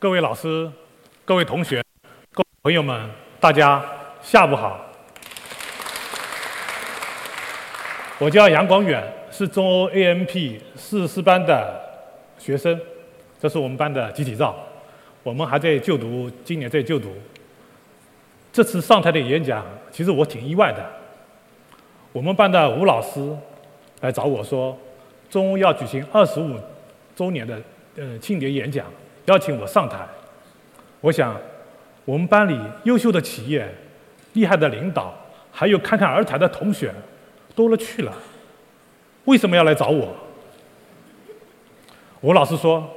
各位老师、各位同学、各位朋友们，大家下午好。我叫杨广远，是中欧 AMP 四四班的学生，这是我们班的集体照。我们还在就读，今年在就读。这次上台的演讲，其实我挺意外的。我们班的吴老师来找我说，中欧要举行二十五周年的呃庆典演讲，邀请我上台。我想，我们班里优秀的企业、厉害的领导，还有侃侃而谈的同学，多了去了。为什么要来找我？我老师说，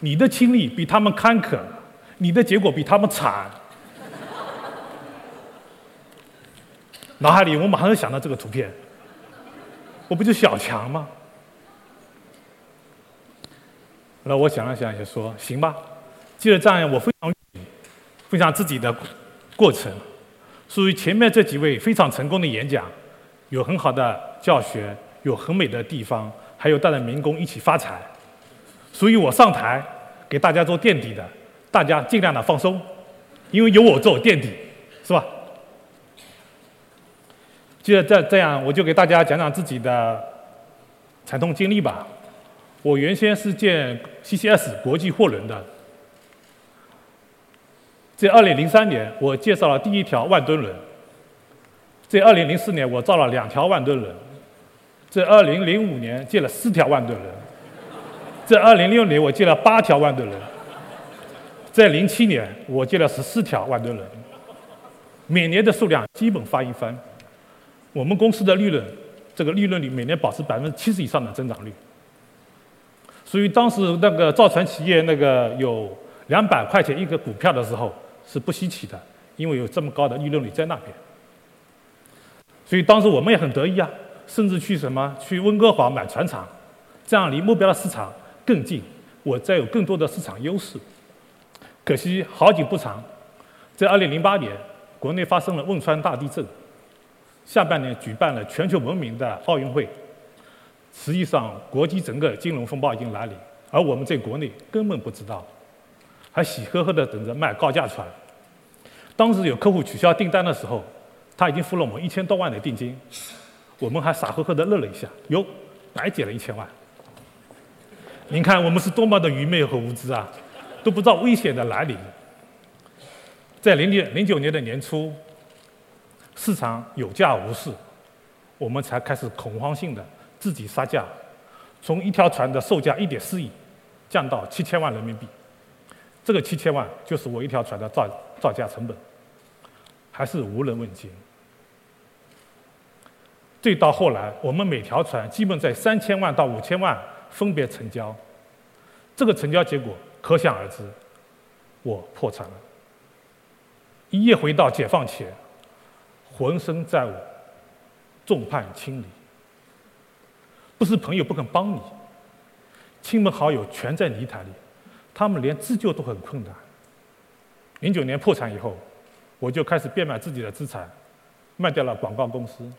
你的经历比他们坎坷，你的结果比他们惨。脑海里我马上就想到这个图片，我不就小强吗？那我想了想，也说行吧。既然这样，我非常分享自己的过程，属于前面这几位非常成功的演讲，有很好的教学，有很美的地方，还有带着民工一起发财。所以我上台给大家做垫底的，大家尽量的放松，因为有我做垫底，是吧？既然这这样，我就给大家讲讲自己的惨痛经历吧。我原先是建 CCS 国际货轮的，在2003年，我介绍了第一条万吨轮；在2004年，我造了两条万吨轮；在2005年，建了四条万吨轮；在2006年，我建了八条万吨轮；在07年，我建了十四条万吨轮。每年的数量基本翻一番。我们公司的利润，这个利润率每年保持百分之七十以上的增长率。所以当时那个造船企业那个有两百块钱一个股票的时候是不稀奇的，因为有这么高的利润率在那边。所以当时我们也很得意啊，甚至去什么去温哥华买船厂，这样离目标的市场更近，我再有更多的市场优势。可惜好景不长，在二零零八年，国内发生了汶川大地震。下半年举办了全球闻名的奥运会，实际上国际整个金融风暴已经来临，而我们在国内根本不知道，还喜呵呵的等着卖高价船。当时有客户取消订单的时候，他已经付了我们一千多万的定金，我们还傻呵呵的乐了一下，哟，白捡了一千万。您看我们是多么的愚昧和无知啊，都不知道危险的来临。在零零零九年的年初。市场有价无市，我们才开始恐慌性的自己杀价，从一条船的售价一点四亿降到七千万人民币。这个七千万就是我一条船的造造价成本，还是无人问津。再到后来，我们每条船基本在三千万到五千万分别成交，这个成交结果可想而知，我破产了。一夜回到解放前。浑身债务，众叛亲离，不是朋友不肯帮你，亲朋好友全在泥潭里，他们连自救都很困难。零九年破产以后，我就开始变卖自己的资产，卖掉了广告公司、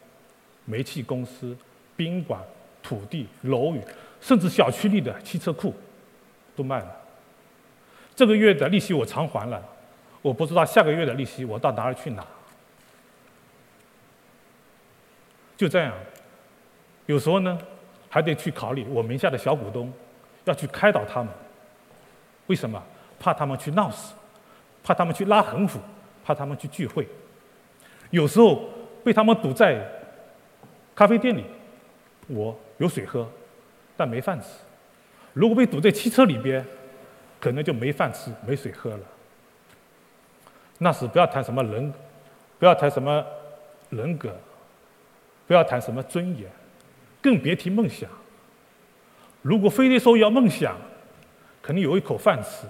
煤气公司、宾馆、土地、楼宇，甚至小区里的汽车库，都卖了。这个月的利息我偿还了，我不知道下个月的利息我到哪儿去拿。就这样，有时候呢，还得去考虑我名下的小股东，要去开导他们。为什么？怕他们去闹事，怕他们去拉横幅，怕他们去聚会。有时候被他们堵在咖啡店里，我有水喝，但没饭吃；如果被堵在汽车里边，可能就没饭吃、没水喝了。那时不要谈什么人，不要谈什么人格。不要谈什么尊严，更别提梦想。如果非得说要梦想，肯定有一口饭吃，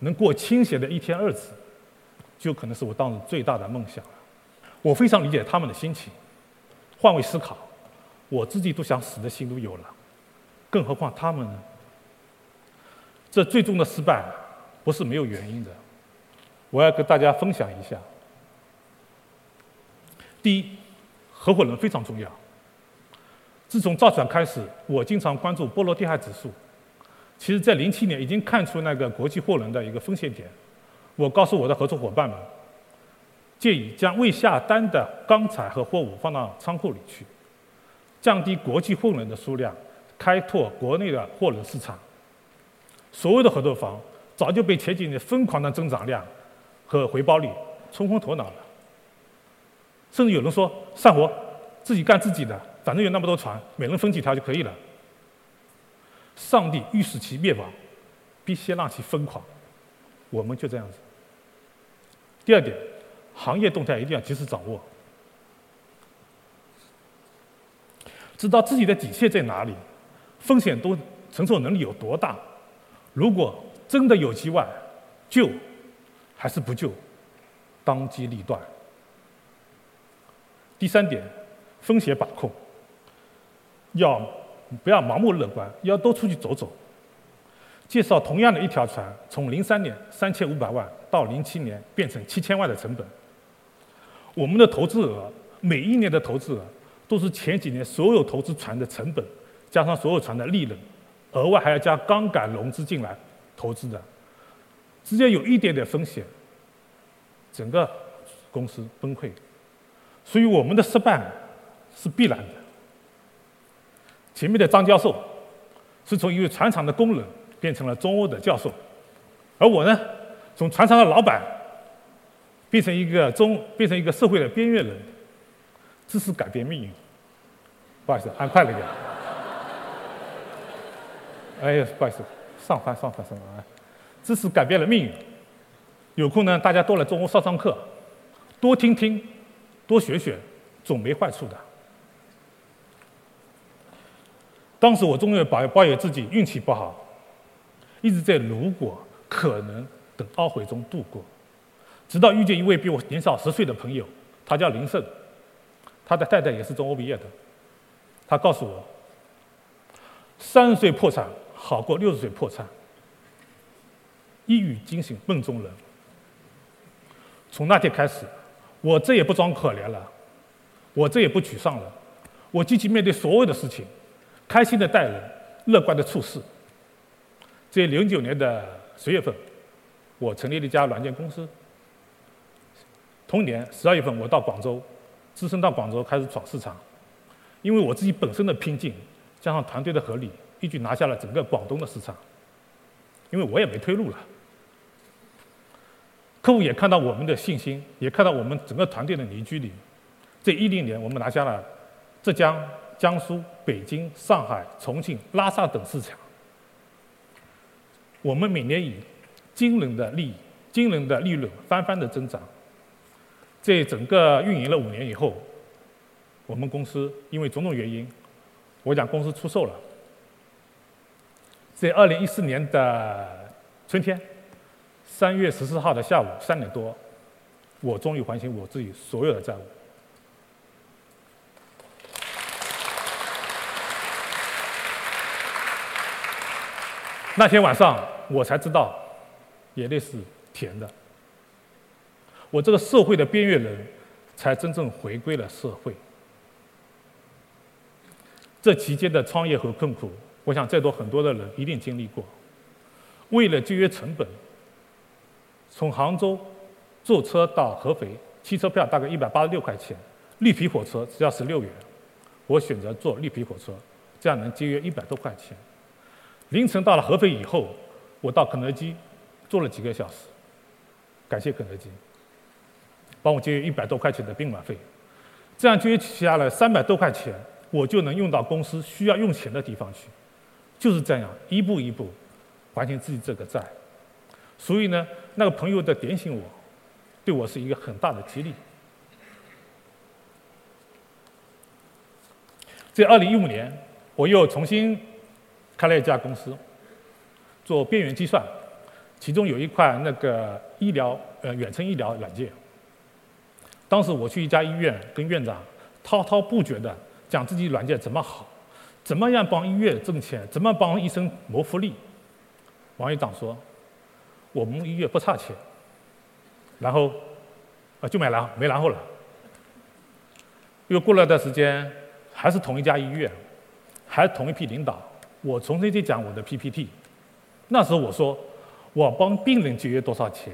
能过清闲的一天日子，就可能是我当时最大的梦想了。我非常理解他们的心情。换位思考，我自己都想死的心都有了，更何况他们呢？这最终的失败不是没有原因的。我要跟大家分享一下。第一。合伙人非常重要。自从造船开始，我经常关注波罗的海指数，其实在零七年已经看出那个国际货轮的一个风险点。我告诉我的合作伙伴们，建议将未下单的钢材和货物放到仓库里去，降低国际货轮的数量，开拓国内的货轮市场。所有的合作方早就被前几年疯狂的增长量和回报率冲昏头脑了，甚至有人说散活，自己干自己的，反正有那么多船，每人分几条就可以了。上帝欲使其灭亡，必先让其疯狂，我们就这样子。第二点，行业动态一定要及时掌握，知道自己的底线在哪里，风险都承受能力有多大。如果真的有意外，救还是不救，当机立断。第三点，风险把控，要不要盲目乐观，要多出去走走。介绍同样的一条船，从零三年三千五百万到零七年变成七千万的成本。我们的投资额，每一年的投资额都是前几年所有投资船的成本，加上所有船的利润，额外还要加杠杆融资进来投资的。只要有一点点风险，整个公司崩溃。所以我们的失败是必然的。前面的张教授是从一位船厂的工人。变成了中欧的教授，而我呢，从船厂的老板变成一个中，变成一个社会的边缘人。知识改变命运。不好意思，按快了点。哎呀，不好意思，上翻上翻上翻啊！知识改变了命运。有空呢，大家多来中欧上上课，多听听，多学学，总没坏处的。当时我终于抱抱怨自己运气不好。一直在如果可能等懊悔中度过，直到遇见一位比我年少十岁的朋友，他叫林胜，他的太太也是中欧毕业的。他告诉我，三十岁破产好过六十岁破产。一语惊醒梦中人。从那天开始，我再也不装可怜了，我再也不沮丧了，我积极面对所有的事情，开心的待人，乐观的处事。在零九年的十月份，我成立了一家软件公司。同年十二月份，我到广州，只身到广州开始闯市场。因为我自己本身的拼劲，加上团队的合力，一举拿下了整个广东的市场。因为我也没退路了，客户也看到我们的信心，也看到我们整个团队的凝聚力。在一零年，我们拿下了浙江、江苏、北京、上海、重庆、拉萨等市场。我们每年以惊人的利益、惊人的利润翻番的增长，在整个运营了五年以后，我们公司因为种种原因，我讲公司出售了。在二零一四年的春天，三月十四号的下午三点多，我终于还清我自己所有的债务。那天晚上，我才知道，眼泪是甜的。我这个社会的边缘人，才真正回归了社会。这期间的创业和困苦，我想在座很多的人一定经历过。为了节约成本，从杭州坐车到合肥，汽车票大概一百八十六块钱，绿皮火车只要十六元，我选择坐绿皮火车，这样能节约一百多块钱。凌晨到了合肥以后，我到肯德基坐了几个小时，感谢肯德基，帮我节约一百多块钱的宾馆费，这样节约下来三百多块钱，我就能用到公司需要用钱的地方去，就是这样一步一步还清自己这个债。所以呢，那个朋友的点醒我，对我是一个很大的激励。在二零一五年，我又重新。开了一家公司，做边缘计算，其中有一块那个医疗呃远程医疗软件。当时我去一家医院，跟院长滔滔不绝的讲自己软件怎么好，怎么样帮医院挣钱，怎么帮医生谋福利。王院长说：“我们医院不差钱。”然后啊就买了，没然后了。又过了段时间，还是同一家医院，还是同一批领导。我重新去讲我的 PPT，那时候我说，我帮病人节约多少钱，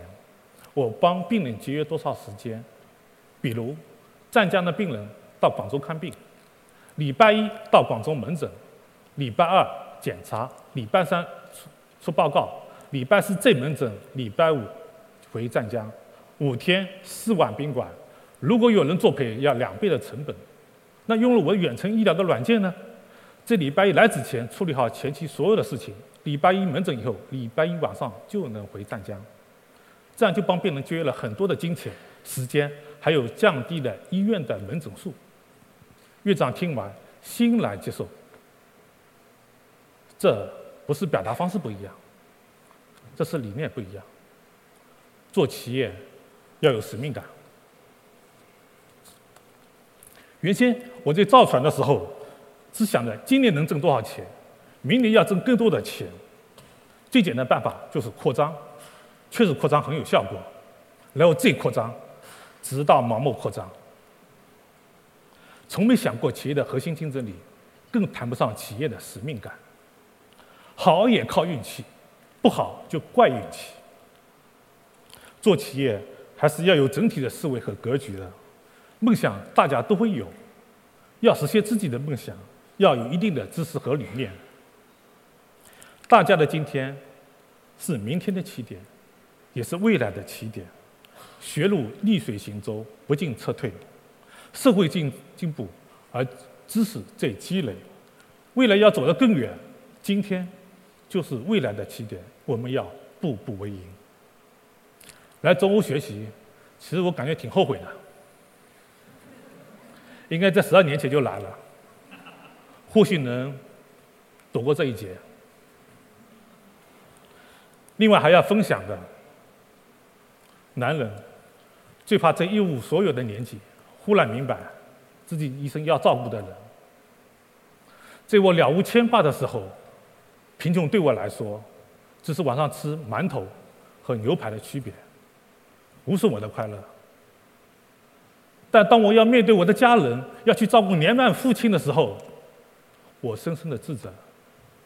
我帮病人节约多少时间。比如，湛江的病人到广州看病，礼拜一到广州门诊，礼拜二检查，礼拜三出出报告，礼拜四正门诊，礼拜五回湛江，五天四晚宾馆。如果有人作陪，要两倍的成本。那用了我远程医疗的软件呢？这礼拜一来之前处理好前期所有的事情，礼拜一门诊以后，礼拜一晚上就能回湛江，这样就帮病人节约了很多的金钱、时间，还有降低了医院的门诊数。院长听完欣然接受。这不是表达方式不一样，这是理念不一样。做企业要有使命感。原先我在造船的时候。只想着今年能挣多少钱，明年要挣更多的钱。最简单办法就是扩张，确实扩张很有效果。然后再扩张，直到盲目扩张。从没想过企业的核心竞争力，更谈不上企业的使命感。好也靠运气，不好就怪运气。做企业还是要有整体的思维和格局的。梦想大家都会有，要实现自己的梦想。要有一定的知识和理念。大家的今天是明天的起点，也是未来的起点。学路逆水行舟，不进则退。社会进进步，而知识在积累。未来要走得更远，今天就是未来的起点。我们要步步为营。来中欧学习，其实我感觉挺后悔的，应该在十二年前就来了。或许能躲过这一劫。另外还要分享的，男人最怕在一无所有的年纪，忽然明白自己一生要照顾的人。在我了无牵挂的时候，贫穷对我来说，只是晚上吃馒头和牛排的区别，无损我的快乐。但当我要面对我的家人，要去照顾年迈父亲的时候，我深深的自责，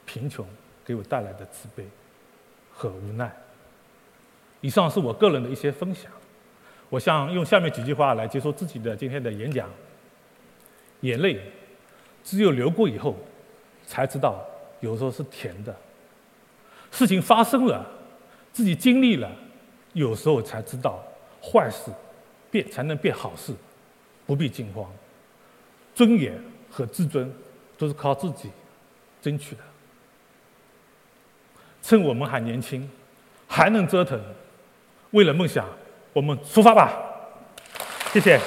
贫穷给我带来的自卑和无奈。以上是我个人的一些分享。我想用下面几句话来结束自己的今天的演讲：眼泪只有流过以后，才知道有时候是甜的；事情发生了，自己经历了，有时候才知道坏事变才能变好事，不必惊慌。尊严和自尊。都是靠自己争取的。趁我们还年轻，还能折腾，为了梦想，我们出发吧！谢谢。